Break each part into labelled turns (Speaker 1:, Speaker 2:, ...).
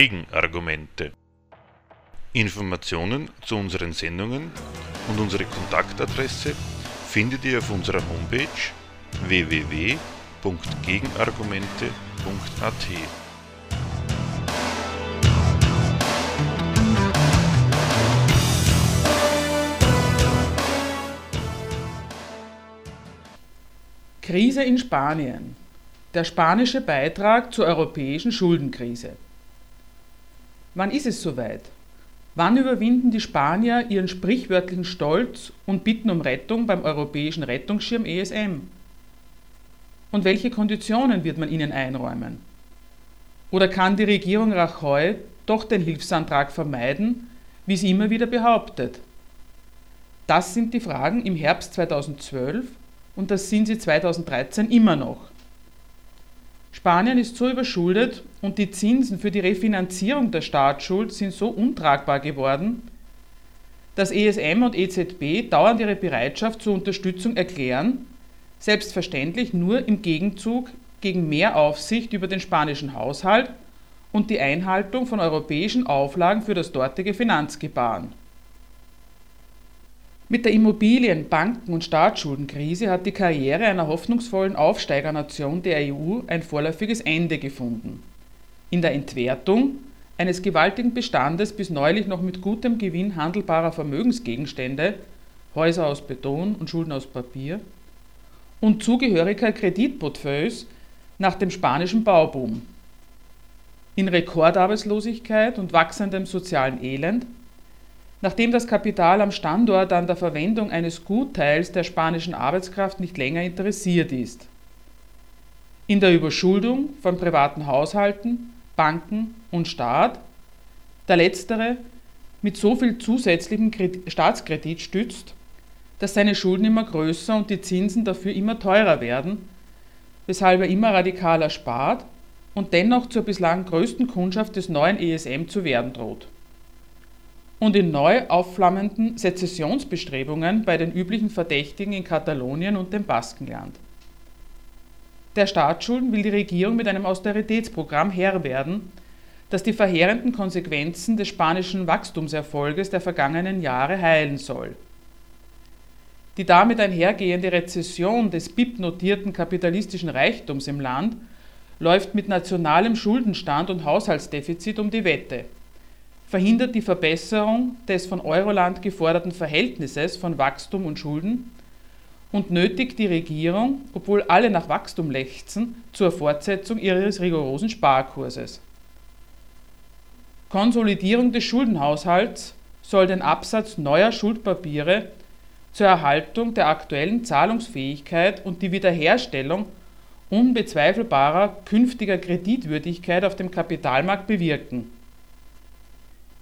Speaker 1: Gegenargumente. Informationen zu unseren Sendungen und unsere Kontaktadresse findet ihr auf unserer Homepage www.gegenargumente.at.
Speaker 2: Krise in Spanien. Der spanische Beitrag zur europäischen Schuldenkrise. Wann ist es soweit? Wann überwinden die Spanier ihren sprichwörtlichen Stolz und bitten um Rettung beim europäischen Rettungsschirm ESM? Und welche Konditionen wird man ihnen einräumen? Oder kann die Regierung Rajoy doch den Hilfsantrag vermeiden, wie sie immer wieder behauptet? Das sind die Fragen im Herbst 2012 und das sind sie 2013 immer noch. Spanien ist so überschuldet und die Zinsen für die Refinanzierung der Staatsschuld sind so untragbar geworden, dass ESM und EZB dauernd ihre Bereitschaft zur Unterstützung erklären, selbstverständlich nur im Gegenzug gegen mehr Aufsicht über den spanischen Haushalt und die Einhaltung von europäischen Auflagen für das dortige Finanzgebaren. Mit der Immobilien-, Banken- und Staatsschuldenkrise hat die Karriere einer hoffnungsvollen Aufsteigernation der EU ein vorläufiges Ende gefunden. In der Entwertung eines gewaltigen Bestandes bis neulich noch mit gutem Gewinn handelbarer Vermögensgegenstände, Häuser aus Beton und Schulden aus Papier, und zugehöriger Kreditportfolios nach dem spanischen Bauboom. In Rekordarbeitslosigkeit und wachsendem sozialen Elend Nachdem das Kapital am Standort an der Verwendung eines Gutteils der spanischen Arbeitskraft nicht länger interessiert ist. In der Überschuldung von privaten Haushalten, Banken und Staat, der letztere mit so viel zusätzlichem Staatskredit stützt, dass seine Schulden immer größer und die Zinsen dafür immer teurer werden, weshalb er immer radikaler spart und dennoch zur bislang größten Kundschaft des neuen ESM zu werden droht und in neu aufflammenden Sezessionsbestrebungen bei den üblichen Verdächtigen in Katalonien und dem Baskenland. Der Staatsschulden will die Regierung mit einem Austeritätsprogramm Herr werden, das die verheerenden Konsequenzen des spanischen Wachstumserfolges der vergangenen Jahre heilen soll. Die damit einhergehende Rezession des BIP-notierten kapitalistischen Reichtums im Land läuft mit nationalem Schuldenstand und Haushaltsdefizit um die Wette verhindert die Verbesserung des von Euroland geforderten Verhältnisses von Wachstum und Schulden und nötigt die Regierung, obwohl alle nach Wachstum lechzen, zur Fortsetzung ihres rigorosen Sparkurses. Konsolidierung des Schuldenhaushalts soll den Absatz neuer Schuldpapiere zur Erhaltung der aktuellen Zahlungsfähigkeit und die Wiederherstellung unbezweifelbarer künftiger Kreditwürdigkeit auf dem Kapitalmarkt bewirken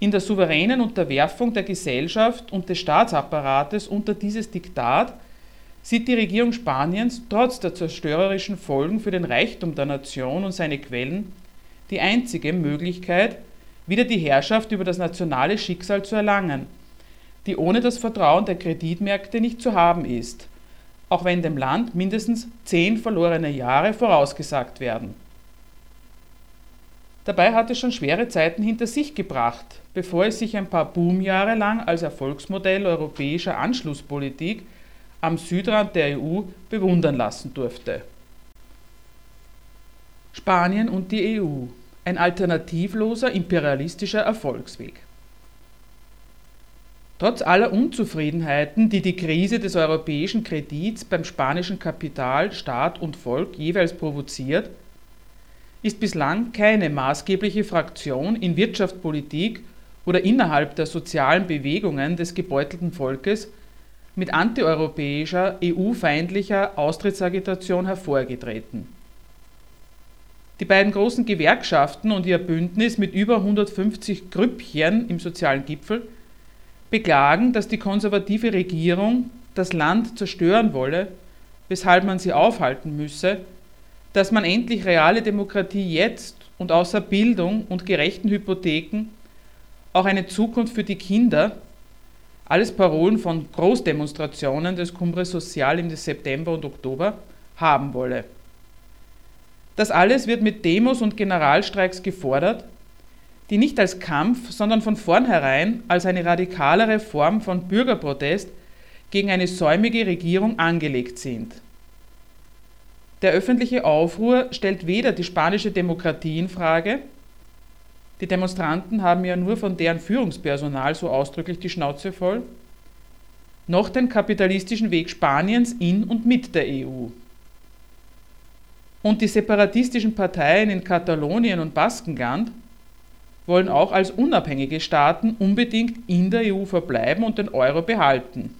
Speaker 2: in der souveränen Unterwerfung der Gesellschaft und des Staatsapparates unter dieses Diktat sieht die Regierung Spaniens trotz der zerstörerischen Folgen für den Reichtum der Nation und seine Quellen die einzige Möglichkeit, wieder die Herrschaft über das nationale Schicksal zu erlangen, die ohne das Vertrauen der Kreditmärkte nicht zu haben ist, auch wenn dem Land mindestens zehn verlorene Jahre vorausgesagt werden. Dabei hat es schon schwere Zeiten hinter sich gebracht, bevor es sich ein paar Boomjahre lang als Erfolgsmodell europäischer Anschlusspolitik am Südrand der EU bewundern lassen durfte. Spanien und die EU. Ein alternativloser imperialistischer Erfolgsweg. Trotz aller Unzufriedenheiten, die die Krise des europäischen Kredits beim spanischen Kapital, Staat und Volk jeweils provoziert, ist bislang keine maßgebliche Fraktion in Wirtschaft, Politik oder innerhalb der sozialen Bewegungen des gebeutelten Volkes mit antieuropäischer, EU-feindlicher Austrittsagitation hervorgetreten. Die beiden großen Gewerkschaften und ihr Bündnis mit über 150 Grüppchen im sozialen Gipfel beklagen, dass die konservative Regierung das Land zerstören wolle, weshalb man sie aufhalten müsse dass man endlich reale Demokratie jetzt und außer Bildung und gerechten Hypotheken auch eine Zukunft für die Kinder, alles Parolen von Großdemonstrationen des Cumbre Social im September und Oktober, haben wolle. Das alles wird mit Demos und Generalstreiks gefordert, die nicht als Kampf, sondern von vornherein als eine radikalere Form von Bürgerprotest gegen eine säumige Regierung angelegt sind. Der öffentliche Aufruhr stellt weder die spanische Demokratie in Frage, die Demonstranten haben ja nur von deren Führungspersonal so ausdrücklich die Schnauze voll, noch den kapitalistischen Weg Spaniens in und mit der EU. Und die separatistischen Parteien in Katalonien und Baskenland wollen auch als unabhängige Staaten unbedingt in der EU verbleiben und den Euro behalten.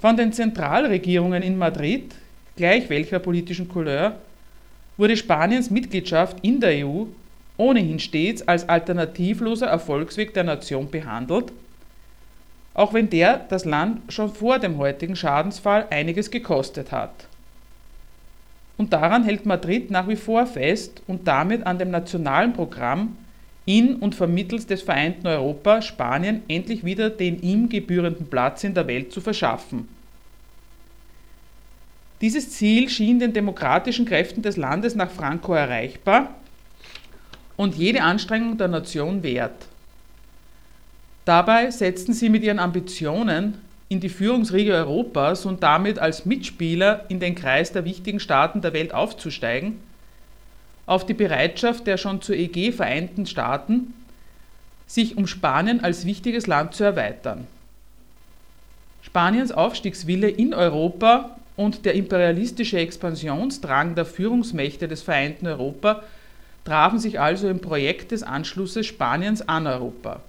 Speaker 2: Von den Zentralregierungen in Madrid, gleich welcher politischen Couleur, wurde Spaniens Mitgliedschaft in der EU ohnehin stets als alternativloser Erfolgsweg der Nation behandelt, auch wenn der das Land schon vor dem heutigen Schadensfall einiges gekostet hat. Und daran hält Madrid nach wie vor fest und damit an dem nationalen Programm, in und vermittels des vereinten Europa Spanien endlich wieder den ihm gebührenden Platz in der Welt zu verschaffen. Dieses Ziel schien den demokratischen Kräften des Landes nach Franco erreichbar und jede Anstrengung der Nation wert. Dabei setzten sie mit ihren Ambitionen in die Führungsriege Europas und damit als Mitspieler in den Kreis der wichtigen Staaten der Welt aufzusteigen, auf die Bereitschaft der schon zur EG vereinten Staaten, sich um Spanien als wichtiges Land zu erweitern. Spaniens Aufstiegswille in Europa und der imperialistische Expansionsdrang der Führungsmächte des vereinten Europa trafen sich also im Projekt des Anschlusses Spaniens an Europa.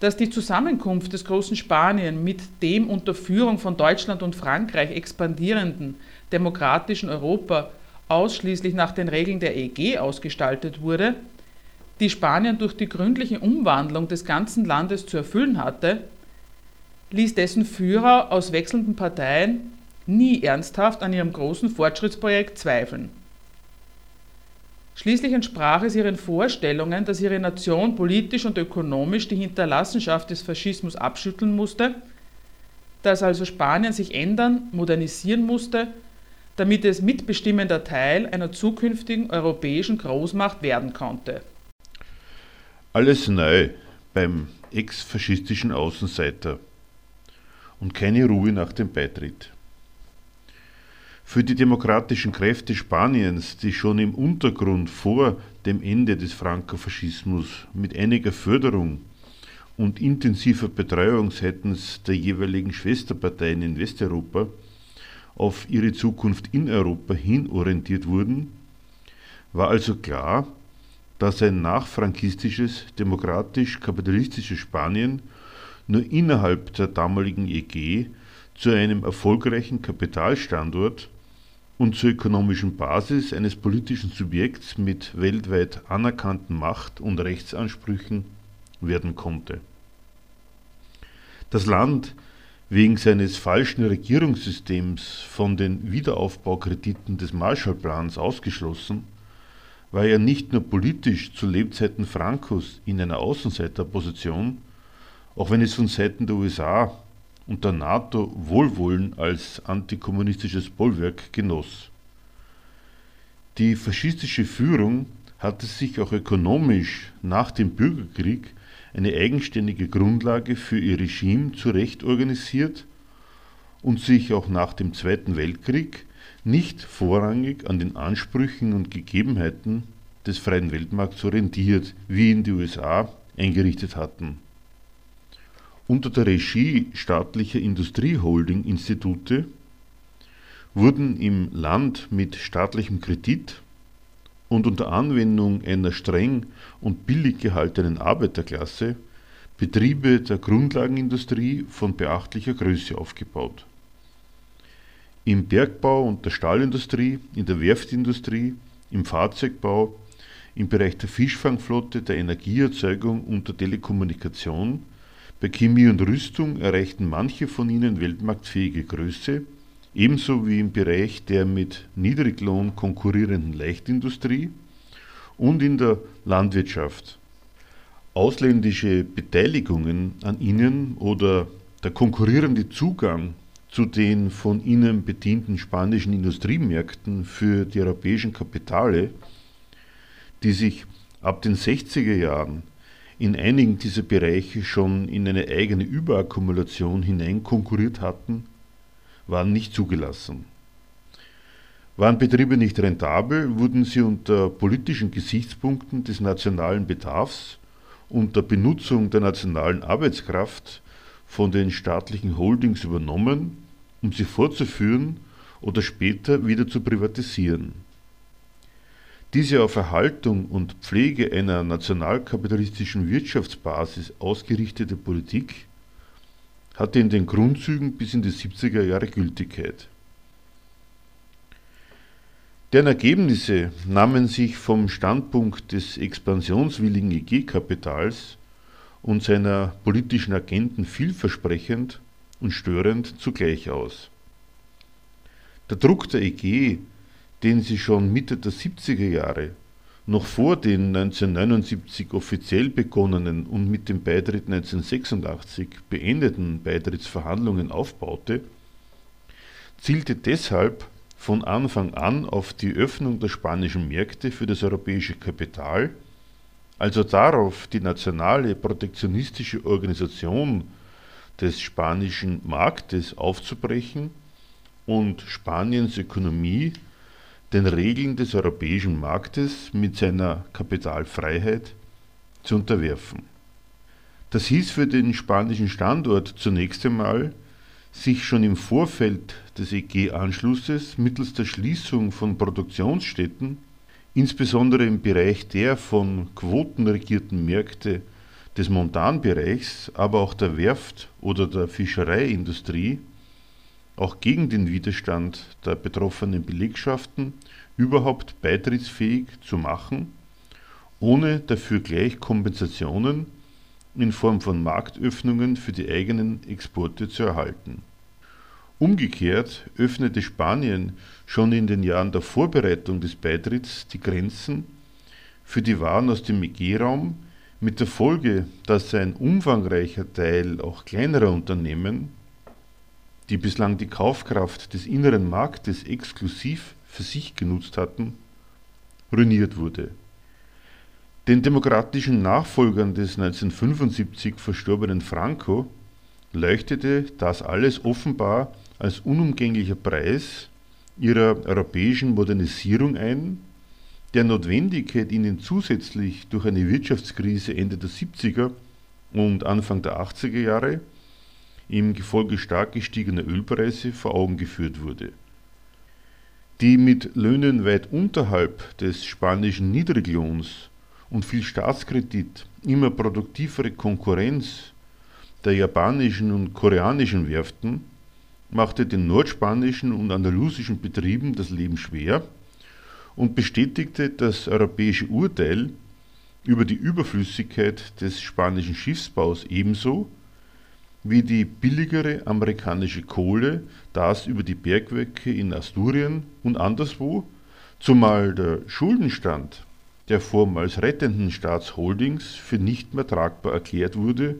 Speaker 2: Dass die Zusammenkunft des großen Spanien mit dem unter Führung von Deutschland und Frankreich expandierenden demokratischen Europa ausschließlich nach den Regeln der EG ausgestaltet wurde, die Spanien durch die gründliche Umwandlung des ganzen Landes zu erfüllen hatte, ließ dessen Führer aus wechselnden Parteien nie ernsthaft an ihrem großen Fortschrittsprojekt zweifeln. Schließlich entsprach es ihren Vorstellungen, dass ihre Nation politisch und ökonomisch die Hinterlassenschaft des Faschismus abschütteln musste, dass also Spanien sich ändern, modernisieren musste, damit es mitbestimmender Teil einer zukünftigen europäischen Großmacht werden konnte.
Speaker 1: Alles neu beim ex-faschistischen Außenseiter und keine Ruhe nach dem Beitritt. Für die demokratischen Kräfte Spaniens, die schon im Untergrund vor dem Ende des Frankofaschismus mit einiger Förderung und intensiver Betreuung seitens der jeweiligen Schwesterparteien in Westeuropa auf ihre Zukunft in Europa hin orientiert wurden, war also klar, dass ein nachfrankistisches, demokratisch-kapitalistisches Spanien nur innerhalb der damaligen EG zu einem erfolgreichen Kapitalstandort und zur ökonomischen Basis eines politischen Subjekts mit weltweit anerkannten Macht- und Rechtsansprüchen werden konnte. Das Land, wegen seines falschen Regierungssystems von den Wiederaufbaukrediten des Marshallplans ausgeschlossen, war ja nicht nur politisch zu Lebzeiten Francos in einer Außenseiterposition, auch wenn es von Seiten der USA und der NATO Wohlwollen als antikommunistisches Bollwerk genoss. Die faschistische Führung hatte sich auch ökonomisch nach dem Bürgerkrieg eine eigenständige Grundlage für ihr Regime zurecht organisiert und sich auch nach dem Zweiten Weltkrieg nicht vorrangig an den Ansprüchen und Gegebenheiten des freien Weltmarkts orientiert, wie ihn die USA eingerichtet hatten. Unter der Regie staatlicher Industrieholding-Institute wurden im Land mit staatlichem Kredit und unter Anwendung einer streng und billig gehaltenen Arbeiterklasse Betriebe der Grundlagenindustrie von beachtlicher Größe aufgebaut. Im Bergbau und der Stahlindustrie, in der Werftindustrie, im Fahrzeugbau, im Bereich der Fischfangflotte, der Energieerzeugung und der Telekommunikation bei Chemie und Rüstung erreichten manche von ihnen weltmarktfähige Größe, ebenso wie im Bereich der mit Niedriglohn konkurrierenden Leichtindustrie und in der Landwirtschaft. Ausländische Beteiligungen an ihnen oder der konkurrierende Zugang zu den von ihnen bedienten spanischen Industriemärkten für die europäischen Kapitale, die sich ab den 60er Jahren in einigen dieser Bereiche schon in eine eigene Überakkumulation hineinkonkurriert hatten, waren nicht zugelassen. Waren Betriebe nicht rentabel, wurden sie unter politischen Gesichtspunkten des nationalen Bedarfs und der Benutzung der nationalen Arbeitskraft von den staatlichen Holdings übernommen, um sie fortzuführen oder später wieder zu privatisieren. Diese auf Erhaltung und Pflege einer nationalkapitalistischen Wirtschaftsbasis ausgerichtete Politik hatte in den Grundzügen bis in die 70er Jahre Gültigkeit. Deren Ergebnisse nahmen sich vom Standpunkt des expansionswilligen EG-Kapitals und seiner politischen Agenten vielversprechend und störend zugleich aus. Der Druck der EG den sie schon Mitte der 70er Jahre, noch vor den 1979 offiziell begonnenen und mit dem Beitritt 1986 beendeten Beitrittsverhandlungen aufbaute, zielte deshalb von Anfang an auf die Öffnung der spanischen Märkte für das europäische Kapital, also darauf, die nationale protektionistische Organisation des spanischen Marktes aufzubrechen und Spaniens Ökonomie den Regeln des europäischen Marktes mit seiner Kapitalfreiheit zu unterwerfen. Das hieß für den spanischen Standort zunächst einmal, sich schon im Vorfeld des EG-Anschlusses mittels der Schließung von Produktionsstätten, insbesondere im Bereich der von Quoten regierten Märkte des Montanbereichs, aber auch der Werft- oder der Fischereiindustrie, auch gegen den Widerstand der betroffenen Belegschaften überhaupt beitrittsfähig zu machen, ohne dafür gleich Kompensationen in Form von Marktöffnungen für die eigenen Exporte zu erhalten. Umgekehrt öffnete Spanien schon in den Jahren der Vorbereitung des Beitritts die Grenzen für die Waren aus dem EG-Raum mit der Folge, dass ein umfangreicher Teil auch kleinerer Unternehmen die bislang die Kaufkraft des inneren Marktes exklusiv für sich genutzt hatten, ruiniert wurde. Den demokratischen Nachfolgern des 1975 verstorbenen Franco leuchtete das alles offenbar als unumgänglicher Preis ihrer europäischen Modernisierung ein, der Notwendigkeit ihnen zusätzlich durch eine Wirtschaftskrise Ende der 70er und Anfang der 80er Jahre im Gefolge stark gestiegener Ölpreise vor Augen geführt wurde. Die mit Löhnen weit unterhalb des spanischen Niedriglohns und viel Staatskredit immer produktivere Konkurrenz der japanischen und koreanischen Werften machte den nordspanischen und andalusischen Betrieben das Leben schwer und bestätigte das europäische Urteil über die Überflüssigkeit des spanischen Schiffsbaus ebenso wie die billigere amerikanische Kohle, das über die Bergwerke in Asturien und anderswo, zumal der Schuldenstand der vormals rettenden Staatsholdings für nicht mehr tragbar erklärt wurde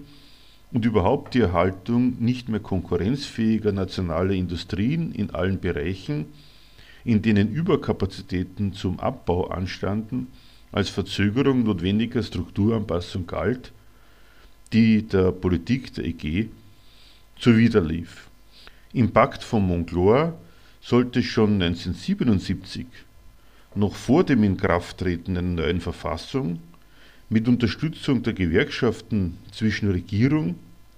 Speaker 1: und überhaupt die Erhaltung nicht mehr konkurrenzfähiger nationaler Industrien in allen Bereichen, in denen Überkapazitäten zum Abbau anstanden, als Verzögerung notwendiger Strukturanpassung galt, die der Politik der EG zuwiderlief. Im Pakt von Moncloa sollte schon 1977, noch vor dem Inkrafttreten einer neuen Verfassung, mit Unterstützung der Gewerkschaften zwischen Regierung,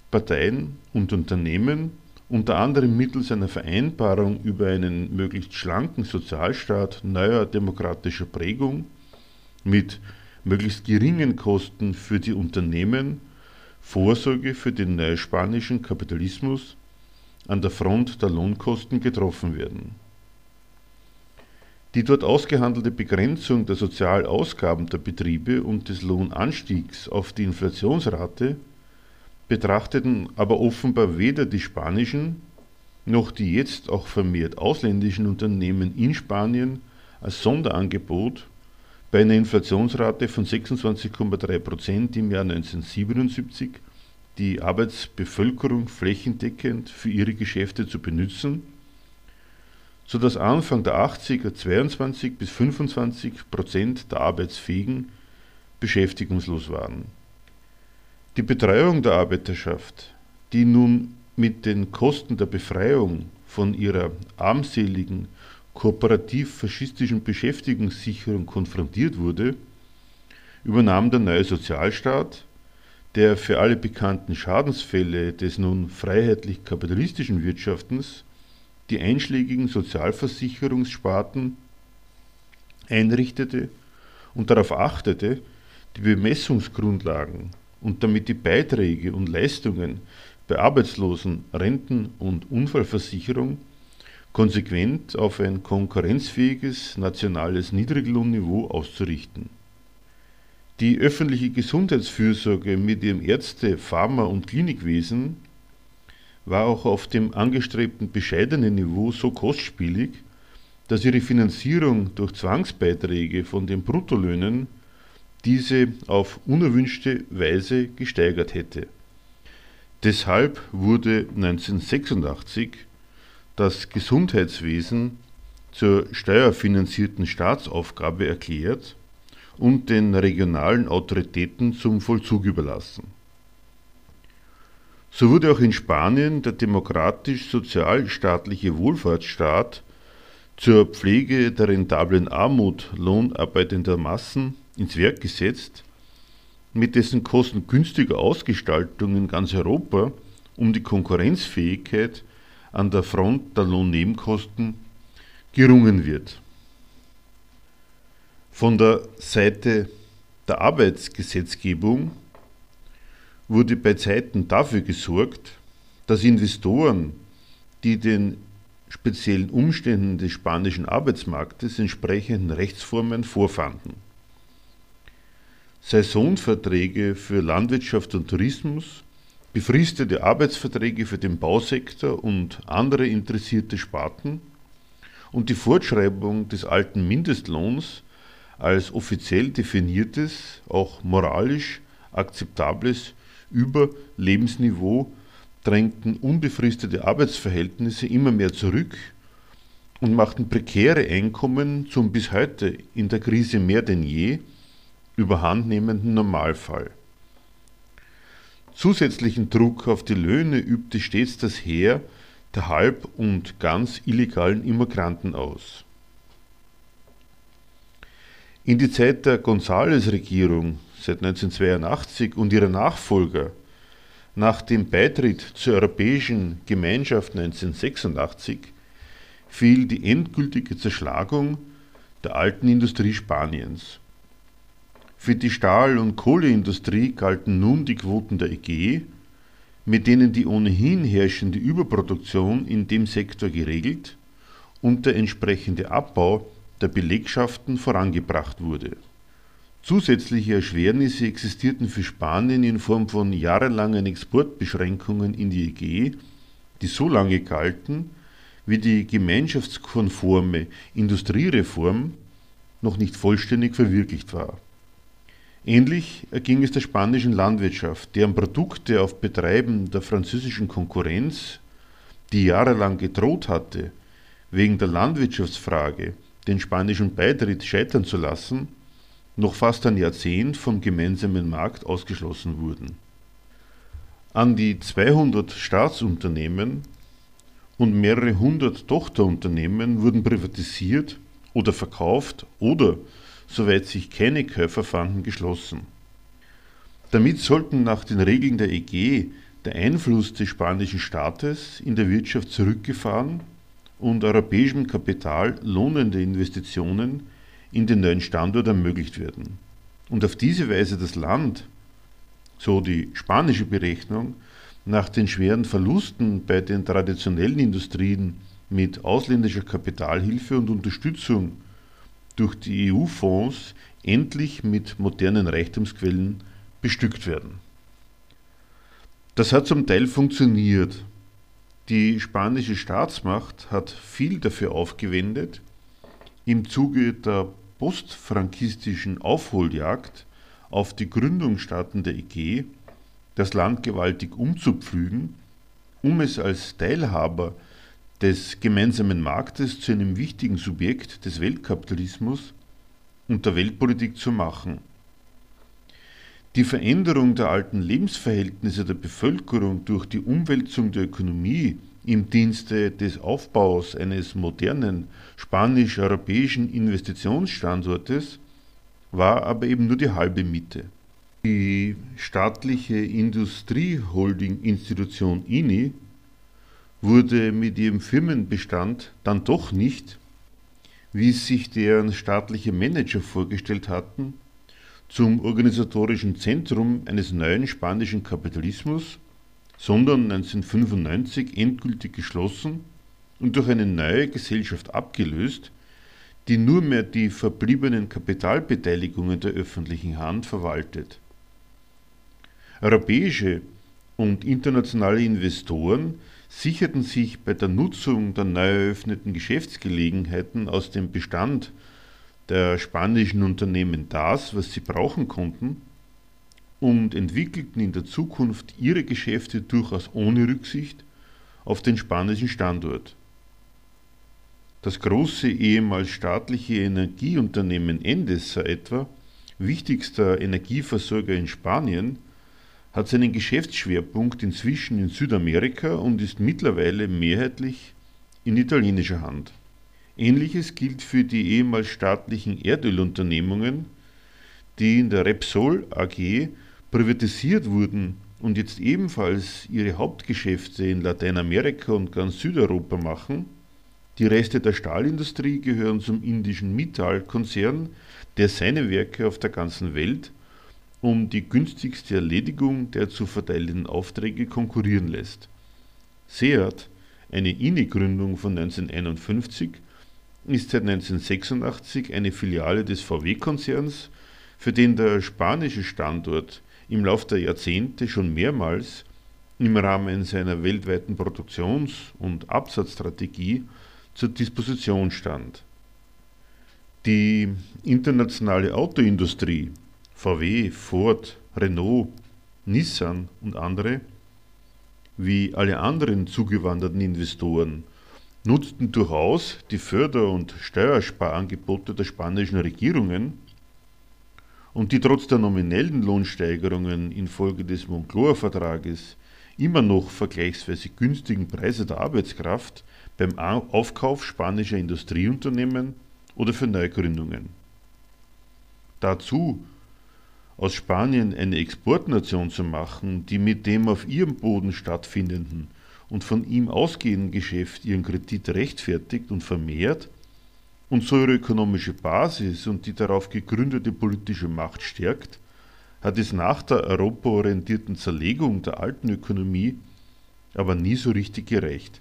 Speaker 1: Parteien und Unternehmen, unter anderem mittels einer Vereinbarung über einen möglichst schlanken Sozialstaat neuer demokratischer Prägung mit möglichst geringen Kosten für die Unternehmen Vorsorge für den neuspanischen Kapitalismus an der Front der Lohnkosten getroffen werden. Die dort ausgehandelte Begrenzung der Sozialausgaben der Betriebe und des Lohnanstiegs auf die Inflationsrate betrachteten aber offenbar weder die spanischen noch die jetzt auch vermehrt ausländischen Unternehmen in Spanien als Sonderangebot bei einer Inflationsrate von 26,3 Prozent im Jahr 1977 die Arbeitsbevölkerung flächendeckend für ihre Geschäfte zu benutzen, sodass Anfang der 80er 22 bis 25 Prozent der Arbeitsfähigen beschäftigungslos waren. Die Betreuung der Arbeiterschaft, die nun mit den Kosten der Befreiung von ihrer armseligen, kooperativ-faschistischen Beschäftigungssicherung konfrontiert wurde, übernahm der neue Sozialstaat, der für alle bekannten Schadensfälle des nun freiheitlich-kapitalistischen Wirtschaftens die einschlägigen Sozialversicherungssparten einrichtete und darauf achtete, die Bemessungsgrundlagen und damit die Beiträge und Leistungen bei Arbeitslosen, Renten und Unfallversicherung konsequent auf ein konkurrenzfähiges nationales Niedriglohnniveau auszurichten. Die öffentliche Gesundheitsfürsorge mit ihrem Ärzte-, Pharma- und Klinikwesen war auch auf dem angestrebten bescheidenen Niveau so kostspielig, dass ihre Finanzierung durch Zwangsbeiträge von den Bruttolöhnen diese auf unerwünschte Weise gesteigert hätte. Deshalb wurde 1986 das Gesundheitswesen zur steuerfinanzierten Staatsaufgabe erklärt und den regionalen Autoritäten zum Vollzug überlassen. So wurde auch in Spanien der demokratisch-sozialstaatliche Wohlfahrtsstaat zur Pflege der rentablen Armut lohnarbeitender Massen ins Werk gesetzt, mit dessen kostengünstiger Ausgestaltung in ganz Europa um die Konkurrenzfähigkeit an der Front der Lohnnebenkosten gerungen wird. Von der Seite der Arbeitsgesetzgebung wurde bei Zeiten dafür gesorgt, dass Investoren, die den speziellen Umständen des spanischen Arbeitsmarktes entsprechenden Rechtsformen vorfanden. Saisonverträge für Landwirtschaft und Tourismus, befristete Arbeitsverträge für den Bausektor und andere interessierte Sparten und die Fortschreibung des alten Mindestlohns als offiziell definiertes, auch moralisch akzeptables Überlebensniveau drängten unbefristete Arbeitsverhältnisse immer mehr zurück und machten prekäre Einkommen zum bis heute in der Krise mehr denn je überhandnehmenden Normalfall. Zusätzlichen Druck auf die Löhne übte stets das Heer der halb und ganz illegalen Immigranten aus. In die Zeit der González-Regierung seit 1982 und ihrer Nachfolger nach dem Beitritt zur Europäischen Gemeinschaft 1986 fiel die endgültige Zerschlagung der alten Industrie Spaniens. Für die Stahl- und Kohleindustrie galten nun die Quoten der EG, mit denen die ohnehin herrschende Überproduktion in dem Sektor geregelt und der entsprechende Abbau der Belegschaften vorangebracht wurde. Zusätzliche Erschwernisse existierten für Spanien in Form von jahrelangen Exportbeschränkungen in die EG, die so lange galten, wie die gemeinschaftskonforme Industriereform noch nicht vollständig verwirklicht war. Ähnlich erging es der spanischen Landwirtschaft, deren Produkte auf Betreiben der französischen Konkurrenz, die jahrelang gedroht hatte, wegen der Landwirtschaftsfrage den spanischen Beitritt scheitern zu lassen, noch fast ein Jahrzehnt vom gemeinsamen Markt ausgeschlossen wurden. An die 200 Staatsunternehmen und mehrere hundert Tochterunternehmen wurden privatisiert oder verkauft oder, soweit sich keine Käufer fanden, geschlossen. Damit sollten nach den Regeln der EG der Einfluss des spanischen Staates in der Wirtschaft zurückgefahren und europäischem Kapital lohnende Investitionen in den neuen Standort ermöglicht werden. Und auf diese Weise das Land, so die spanische Berechnung, nach den schweren Verlusten bei den traditionellen Industrien mit ausländischer Kapitalhilfe und Unterstützung durch die EU-Fonds endlich mit modernen Reichtumsquellen bestückt werden. Das hat zum Teil funktioniert, die spanische Staatsmacht hat viel dafür aufgewendet, im Zuge der postfrankistischen Aufholjagd auf die Gründungsstaaten der EG das Land gewaltig umzupflügen, um es als Teilhaber des gemeinsamen Marktes zu einem wichtigen Subjekt des Weltkapitalismus und der Weltpolitik zu machen. Die Veränderung der alten Lebensverhältnisse der Bevölkerung durch die Umwälzung der Ökonomie im Dienste des Aufbaus eines modernen spanisch-europäischen Investitionsstandortes war aber eben nur die halbe Miete. Die staatliche Industrieholding-Institution INI wurde mit ihrem Firmenbestand dann doch nicht, wie es sich deren staatliche Manager vorgestellt hatten, zum organisatorischen Zentrum eines neuen spanischen Kapitalismus, sondern 1995 endgültig geschlossen und durch eine neue Gesellschaft abgelöst, die nur mehr die verbliebenen Kapitalbeteiligungen der öffentlichen Hand verwaltet. Europäische und internationale Investoren sicherten sich bei der Nutzung der neu eröffneten Geschäftsgelegenheiten aus dem Bestand der spanischen Unternehmen das, was sie brauchen konnten, und entwickelten in der Zukunft ihre Geschäfte durchaus ohne Rücksicht auf den spanischen Standort. Das große ehemals staatliche Energieunternehmen Endesa etwa, wichtigster Energieversorger in Spanien, hat seinen Geschäftsschwerpunkt inzwischen in Südamerika und ist mittlerweile mehrheitlich in italienischer Hand. Ähnliches gilt für die ehemals staatlichen Erdölunternehmungen, die in der Repsol AG privatisiert wurden und jetzt ebenfalls ihre Hauptgeschäfte in Lateinamerika und ganz Südeuropa machen. Die Reste der Stahlindustrie gehören zum indischen Mittal-Konzern, der seine Werke auf der ganzen Welt um die günstigste Erledigung der zu verteilenden Aufträge konkurrieren lässt. Seat, eine INI-Gründung von 1951, ist seit 1986 eine Filiale des VW-Konzerns, für den der spanische Standort im Laufe der Jahrzehnte schon mehrmals im Rahmen seiner weltweiten Produktions- und Absatzstrategie zur Disposition stand. Die internationale Autoindustrie, VW, Ford, Renault, Nissan und andere, wie alle anderen zugewanderten Investoren, nutzten durchaus die Förder- und Steuersparangebote der spanischen Regierungen und die trotz der nominellen Lohnsteigerungen infolge des Moncloa-Vertrages immer noch vergleichsweise günstigen Preise der Arbeitskraft beim Aufkauf spanischer Industrieunternehmen oder für Neugründungen. Dazu aus Spanien eine Exportnation zu machen, die mit dem auf ihrem Boden stattfindenden und von ihm ausgehenden Geschäft ihren Kredit rechtfertigt und vermehrt und so ihre ökonomische Basis und die darauf gegründete politische Macht stärkt, hat es nach der europaorientierten Zerlegung der alten Ökonomie aber nie so richtig gereicht.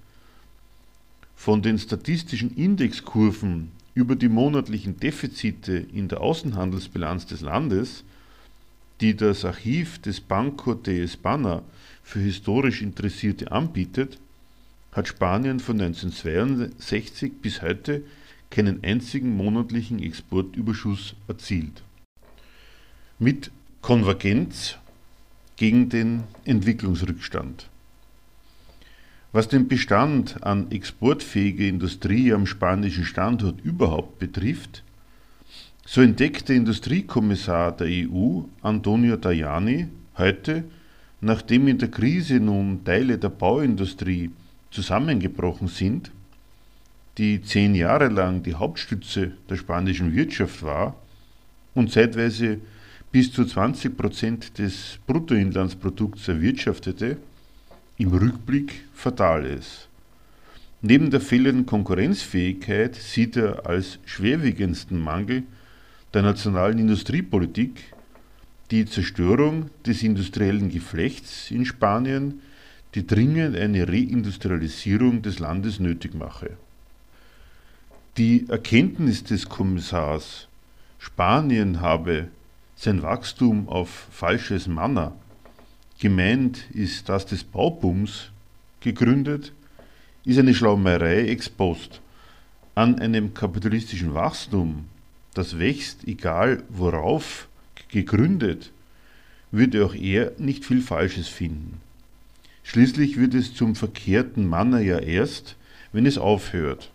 Speaker 1: Von den statistischen Indexkurven über die monatlichen Defizite in der Außenhandelsbilanz des Landes, die das Archiv des Banco de España für historisch Interessierte anbietet, hat Spanien von 1962 bis heute keinen einzigen monatlichen Exportüberschuss erzielt. Mit Konvergenz gegen den Entwicklungsrückstand. Was den Bestand an exportfähiger Industrie am spanischen Standort überhaupt betrifft, so entdeckt der Industriekommissar der EU, Antonio Tajani, heute, nachdem in der Krise nun Teile der Bauindustrie zusammengebrochen sind, die zehn Jahre lang die Hauptstütze der spanischen Wirtschaft war und zeitweise bis zu 20 Prozent des Bruttoinlandsprodukts erwirtschaftete, im Rückblick fatal ist. Neben der fehlenden Konkurrenzfähigkeit sieht er als schwerwiegendsten Mangel der nationalen Industriepolitik die Zerstörung des industriellen Geflechts in Spanien, die dringend eine Reindustrialisierung des Landes nötig mache. Die Erkenntnis des Kommissars, Spanien habe sein Wachstum auf falsches Manna, gemeint ist das des Baubooms, gegründet, ist eine Schlaumerei ex post. An einem kapitalistischen Wachstum, das wächst, egal worauf gegründet, würde auch er nicht viel Falsches finden. Schließlich wird es zum verkehrten Manner ja erst, wenn es aufhört.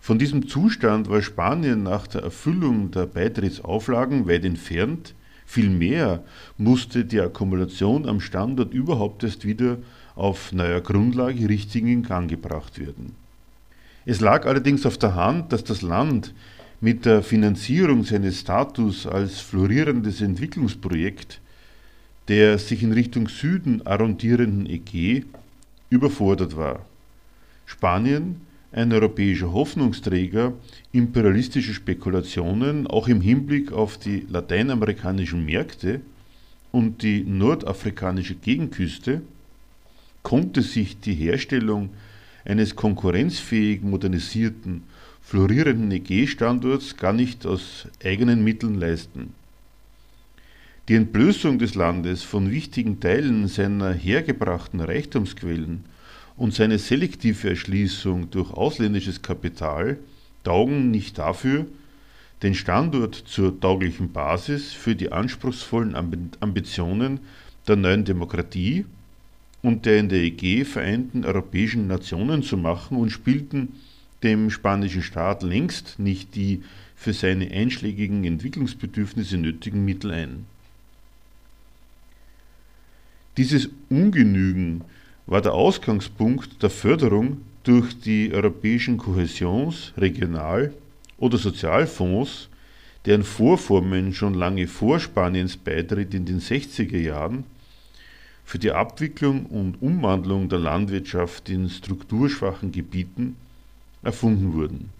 Speaker 1: Von diesem Zustand war Spanien nach der Erfüllung der Beitrittsauflagen weit entfernt, vielmehr musste die Akkumulation am Standort überhaupt erst wieder auf neuer Grundlage richtig in Gang gebracht werden. Es lag allerdings auf der Hand, dass das Land mit der Finanzierung seines Status als florierendes Entwicklungsprojekt der sich in Richtung Süden arrondierenden Ägäe überfordert war. Spanien ein europäischer Hoffnungsträger, imperialistische Spekulationen auch im Hinblick auf die lateinamerikanischen Märkte und die nordafrikanische Gegenküste, konnte sich die Herstellung eines konkurrenzfähigen, modernisierten, florierenden EG-Standorts gar nicht aus eigenen Mitteln leisten. Die Entblößung des Landes von wichtigen Teilen seiner hergebrachten Reichtumsquellen und seine selektive Erschließung durch ausländisches Kapital taugen nicht dafür, den Standort zur tauglichen Basis für die anspruchsvollen Ambitionen der neuen Demokratie und der in der EG vereinten europäischen Nationen zu machen und spielten dem spanischen Staat längst nicht die für seine einschlägigen Entwicklungsbedürfnisse nötigen Mittel ein. Dieses Ungenügen war der Ausgangspunkt der Förderung durch die europäischen Kohäsions-, Regional- oder Sozialfonds, deren Vorformen schon lange vor Spaniens Beitritt in den 60er Jahren für die Abwicklung und Umwandlung der Landwirtschaft in strukturschwachen Gebieten erfunden wurden.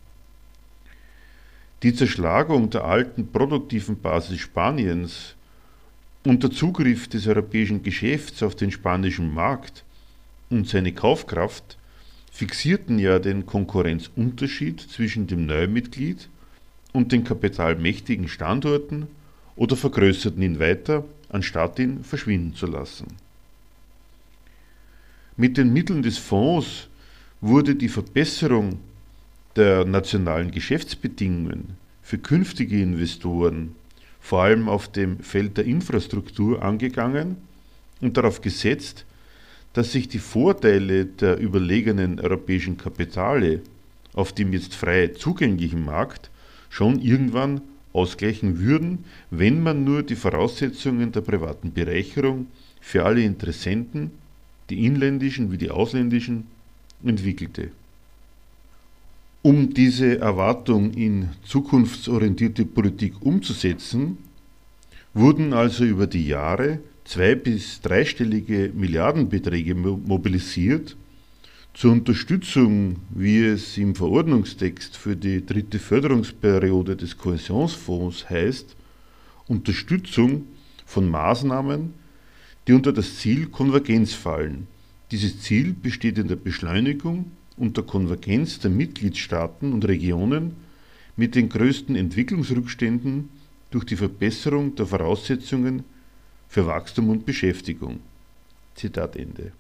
Speaker 1: Die Zerschlagung der alten produktiven Basis Spaniens und der Zugriff des europäischen Geschäfts auf den spanischen Markt und seine Kaufkraft fixierten ja den Konkurrenzunterschied zwischen dem Neumitglied und den kapitalmächtigen Standorten oder vergrößerten ihn weiter, anstatt ihn verschwinden zu lassen. Mit den Mitteln des Fonds wurde die Verbesserung der nationalen Geschäftsbedingungen für künftige Investoren vor allem auf dem Feld der Infrastruktur angegangen und darauf gesetzt, dass sich die Vorteile der überlegenen europäischen Kapitale auf dem jetzt frei zugänglichen Markt schon irgendwann ausgleichen würden, wenn man nur die Voraussetzungen der privaten Bereicherung für alle Interessenten, die inländischen wie die ausländischen, entwickelte. Um diese Erwartung in zukunftsorientierte Politik umzusetzen, wurden also über die Jahre zwei- bis dreistellige Milliardenbeträge mobilisiert zur Unterstützung, wie es im Verordnungstext für die dritte Förderungsperiode des Kohäsionsfonds heißt, Unterstützung von Maßnahmen, die unter das Ziel Konvergenz fallen. Dieses Ziel besteht in der Beschleunigung und der Konvergenz der Mitgliedstaaten und Regionen mit den größten Entwicklungsrückständen durch die Verbesserung der Voraussetzungen für Wachstum und Beschäftigung. Zitat Ende.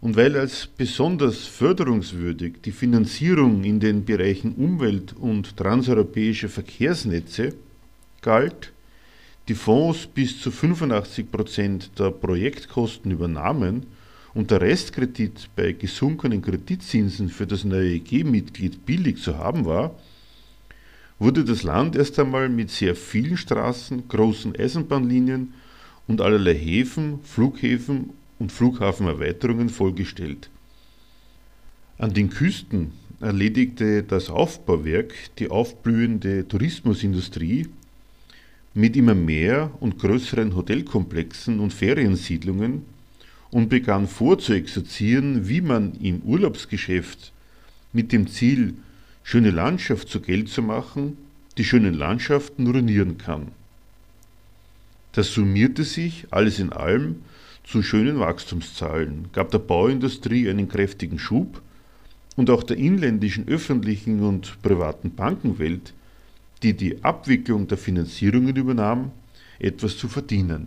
Speaker 1: Und weil als besonders förderungswürdig die Finanzierung in den Bereichen Umwelt und transeuropäische Verkehrsnetze galt, die Fonds bis zu 85 Prozent der Projektkosten übernahmen und der Restkredit bei gesunkenen Kreditzinsen für das neue EG-Mitglied billig zu haben war, wurde das Land erst einmal mit sehr vielen Straßen, großen Eisenbahnlinien und allerlei Häfen, Flughäfen und Flughafenerweiterungen vollgestellt. An den Küsten erledigte das Aufbauwerk die aufblühende Tourismusindustrie mit immer mehr und größeren Hotelkomplexen und Feriensiedlungen und begann vorzuexerzieren, wie man im Urlaubsgeschäft mit dem Ziel, schöne Landschaft zu Geld zu machen, die schönen Landschaften ruinieren kann. Das summierte sich, alles in allem, zu schönen Wachstumszahlen, gab der Bauindustrie einen kräftigen Schub und auch der inländischen öffentlichen und privaten Bankenwelt, die die Abwicklung der Finanzierungen übernahm, etwas zu verdienen.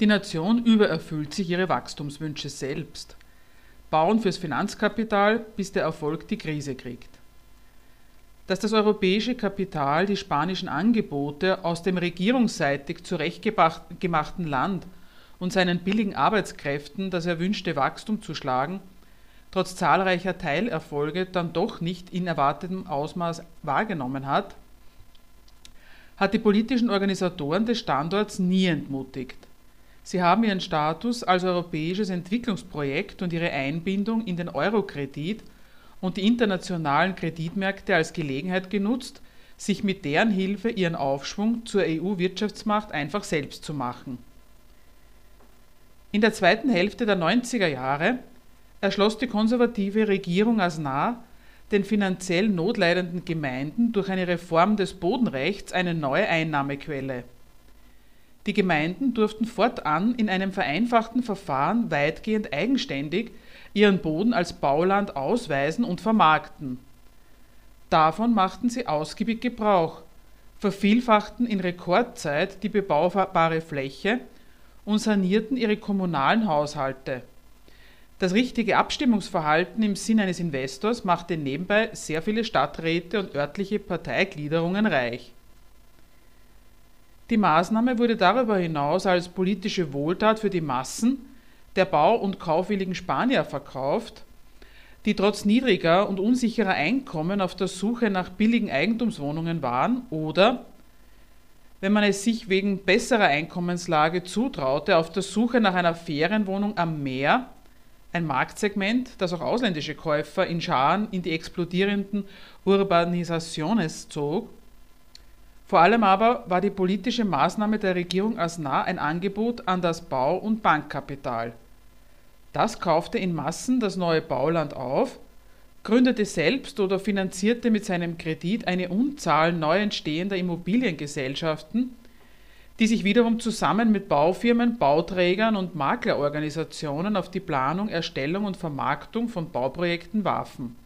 Speaker 2: Die Nation übererfüllt sich ihre Wachstumswünsche selbst. Bauen fürs Finanzkapital, bis der Erfolg die Krise kriegt. Dass das europäische Kapital die spanischen Angebote aus dem regierungsseitig zurechtgemachten Land und seinen billigen Arbeitskräften das erwünschte Wachstum zu schlagen, trotz zahlreicher Teilerfolge dann doch nicht in erwartetem Ausmaß wahrgenommen hat, hat die politischen Organisatoren des Standorts nie entmutigt. Sie haben ihren Status als europäisches Entwicklungsprojekt und ihre Einbindung in den Eurokredit und die internationalen Kreditmärkte als Gelegenheit genutzt, sich mit deren Hilfe ihren Aufschwung zur EU-Wirtschaftsmacht einfach selbst zu machen. In der zweiten Hälfte der 90er Jahre erschloss die konservative Regierung Aznar den finanziell notleidenden Gemeinden durch eine Reform des Bodenrechts eine neue Einnahmequelle. Die Gemeinden durften fortan in einem vereinfachten Verfahren weitgehend eigenständig ihren Boden als Bauland ausweisen und vermarkten. Davon machten sie ausgiebig Gebrauch, vervielfachten in Rekordzeit die bebaubare Fläche und sanierten ihre kommunalen Haushalte. Das richtige Abstimmungsverhalten im Sinn eines Investors machte nebenbei sehr viele Stadträte und örtliche Parteigliederungen reich. Die Maßnahme wurde darüber hinaus als politische Wohltat für die Massen der bau- und kaufwilligen Spanier verkauft, die trotz niedriger und unsicherer Einkommen auf der Suche nach billigen Eigentumswohnungen waren oder, wenn man es sich wegen besserer Einkommenslage zutraute, auf der Suche nach einer Ferienwohnung am Meer, ein Marktsegment, das auch ausländische Käufer in Scharen in die explodierenden Urbanisaciones zog, vor allem aber war die politische Maßnahme der Regierung Aznar ein Angebot an das Bau- und Bankkapital. Das kaufte in Massen das neue Bauland auf, gründete selbst oder finanzierte mit seinem Kredit eine Unzahl neu entstehender Immobiliengesellschaften, die sich wiederum zusammen mit Baufirmen, Bauträgern und Maklerorganisationen auf die Planung, Erstellung und Vermarktung von Bauprojekten warfen